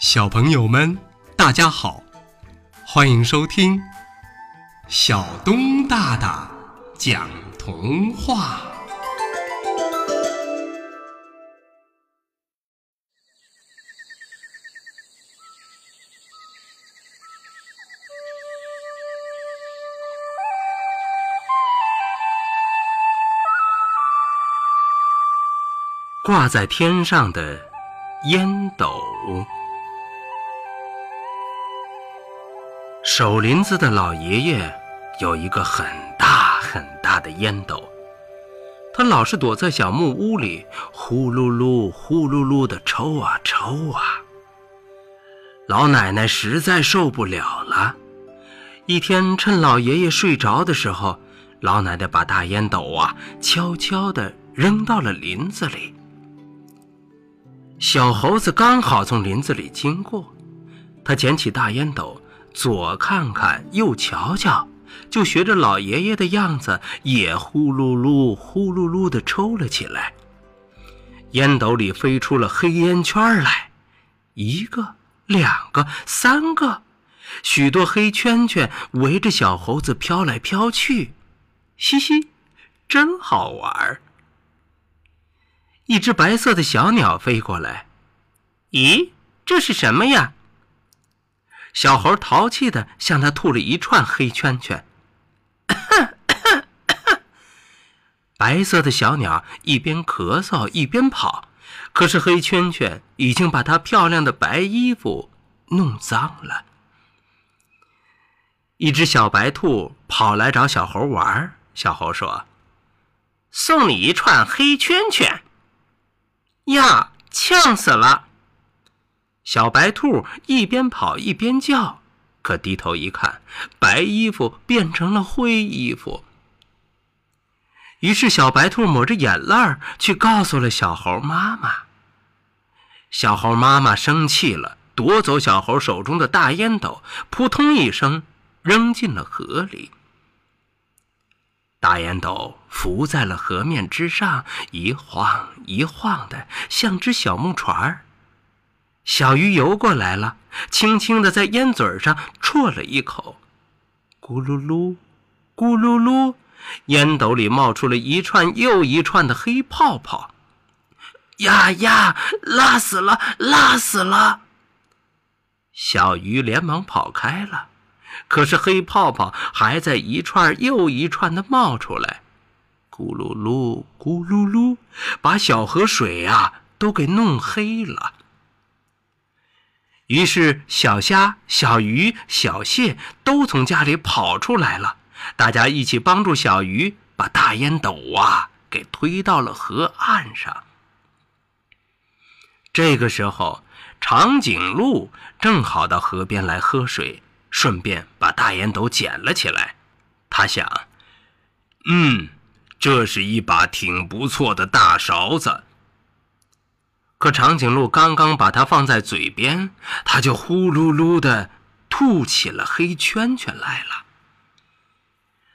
小朋友们，大家好，欢迎收听小东大大讲童话。挂在天上的烟斗。守林子的老爷爷有一个很大很大的烟斗，他老是躲在小木屋里，呼噜噜、呼噜噜的抽啊抽啊。老奶奶实在受不了了，一天趁老爷爷睡着的时候，老奶奶把大烟斗啊悄悄地扔到了林子里。小猴子刚好从林子里经过，他捡起大烟斗。左看看，右瞧瞧，就学着老爷爷的样子，也呼噜噜、呼噜噜地抽了起来。烟斗里飞出了黑烟圈来，一个、两个、三个，许多黑圈圈围着小猴子飘来飘去，嘻嘻，真好玩。一只白色的小鸟飞过来，咦，这是什么呀？小猴淘气的向他吐了一串黑圈圈。白色的小鸟一边咳嗽一边跑，可是黑圈圈已经把它漂亮的白衣服弄脏了。一只小白兔跑来找小猴玩，小猴说：“送你一串黑圈圈。”呀，呛死了！小白兔一边跑一边叫，可低头一看，白衣服变成了灰衣服。于是小白兔抹着眼泪去告诉了小猴妈妈。小猴妈妈生气了，夺走小猴手中的大烟斗，扑通一声扔进了河里。大烟斗浮在了河面之上，一晃一晃的，像只小木船儿。小鱼游过来了，轻轻地在烟嘴上啜了一口，咕噜噜，咕噜噜，烟斗里冒出了一串又一串的黑泡泡。呀呀，辣死了，辣死了！小鱼连忙跑开了，可是黑泡泡还在一串又一串的冒出来，咕噜噜，咕噜噜，把小河水呀都给弄黑了。于是，小虾、小鱼、小蟹都从家里跑出来了，大家一起帮助小鱼把大烟斗啊给推到了河岸上。这个时候，长颈鹿正好到河边来喝水，顺便把大烟斗捡了起来。他想：“嗯，这是一把挺不错的大勺子。”可长颈鹿刚刚把它放在嘴边，它就呼噜噜的吐起了黑圈圈来了。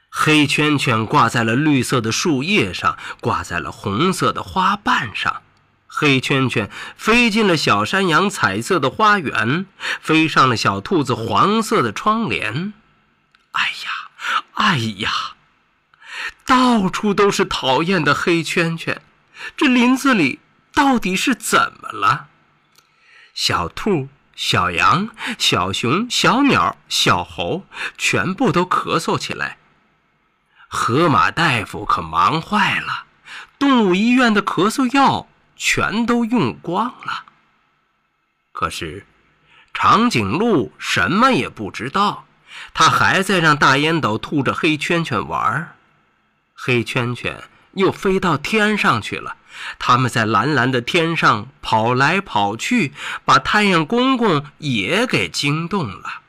黑圈圈挂在了绿色的树叶上，挂在了红色的花瓣上。黑圈圈飞进了小山羊彩色的花园，飞上了小兔子黄色的窗帘。哎呀，哎呀，到处都是讨厌的黑圈圈，这林子里。到底是怎么了？小兔、小羊、小熊、小鸟、小猴全部都咳嗽起来。河马大夫可忙坏了，动物医院的咳嗽药全都用光了。可是，长颈鹿什么也不知道，它还在让大烟斗吐着黑圈圈玩黑圈圈又飞到天上去了。他们在蓝蓝的天上跑来跑去，把太阳公公也给惊动了。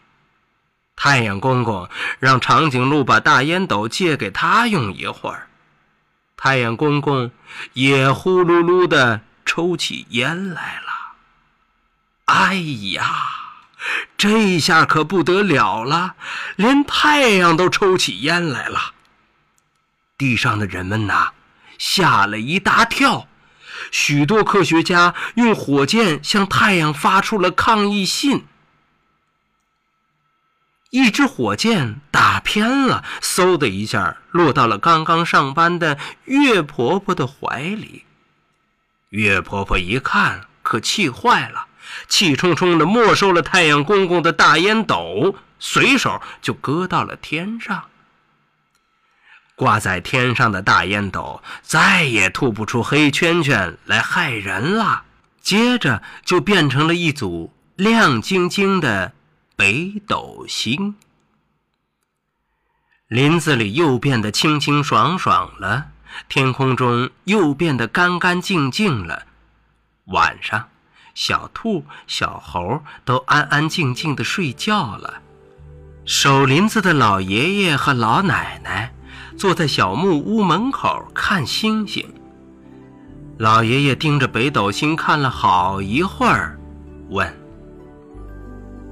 太阳公公让长颈鹿把大烟斗借给他用一会儿，太阳公公也呼噜噜的抽起烟来了。哎呀，这下可不得了了，连太阳都抽起烟来了。地上的人们呐。吓了一大跳，许多科学家用火箭向太阳发出了抗议信。一支火箭打偏了，嗖的一下落到了刚刚上班的月婆婆的怀里。月婆婆一看，可气坏了，气冲冲的没收了太阳公公的大烟斗，随手就搁到了天上。挂在天上的大烟斗再也吐不出黑圈圈来害人了，接着就变成了一组亮晶晶的。北斗星，林子里又变得清清爽爽了，天空中又变得干干净净了。晚上，小兔、小猴都安安静静的睡觉了。守林子的老爷爷和老奶奶坐在小木屋门口看星星。老爷爷盯着北斗星看了好一会儿，问。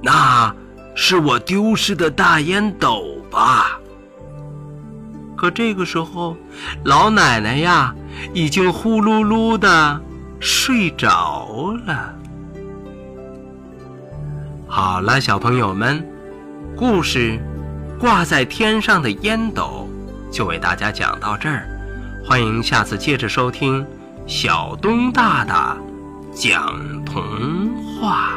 那是我丢失的大烟斗吧？可这个时候，老奶奶呀，已经呼噜噜的睡着了。好了，小朋友们，故事《挂在天上的烟斗》就为大家讲到这儿，欢迎下次接着收听小东大大讲童话。